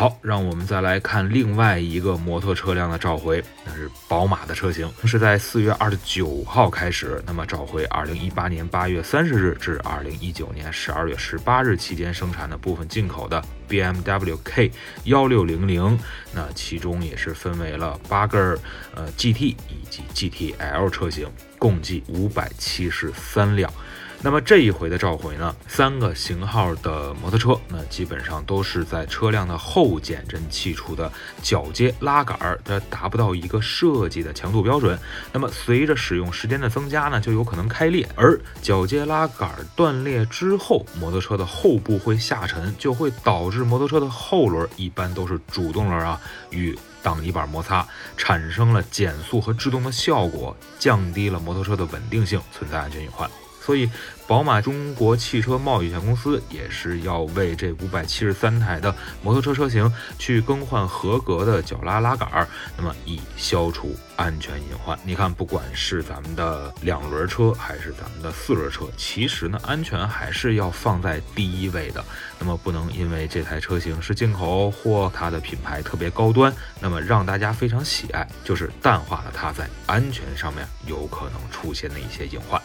好，让我们再来看另外一个摩托车辆的召回，那是宝马的车型，是在四月二十九号开始，那么召回二零一八年八月三十日至二零一九年十二月十八日期间生产的部分进口的 BMW K 幺六零零，那其中也是分为了八根儿呃 GT 以及 GTL 车型，共计五百七十三辆。那么这一回的召回呢，三个型号的摩托车，那基本上都是在车辆的后减震器处的铰接拉杆儿，它达不到一个设计的强度标准。那么随着使用时间的增加呢，就有可能开裂。而铰接拉杆断裂之后，摩托车的后部会下沉，就会导致摩托车的后轮一般都是主动轮啊与挡泥板摩擦，产生了减速和制动的效果，降低了摩摩托车的稳定性，存在安全隐患。所以，宝马中国汽车贸易有限公司也是要为这五百七十三台的摩托车车型去更换合格的脚拉拉杆，那么以消除安全隐患。你看，不管是咱们的两轮车还是咱们的四轮车，其实呢，安全还是要放在第一位的。那么，不能因为这台车型是进口或它的品牌特别高端，那么让大家非常喜爱，就是淡化了它在安全上面有可能出现的一些隐患。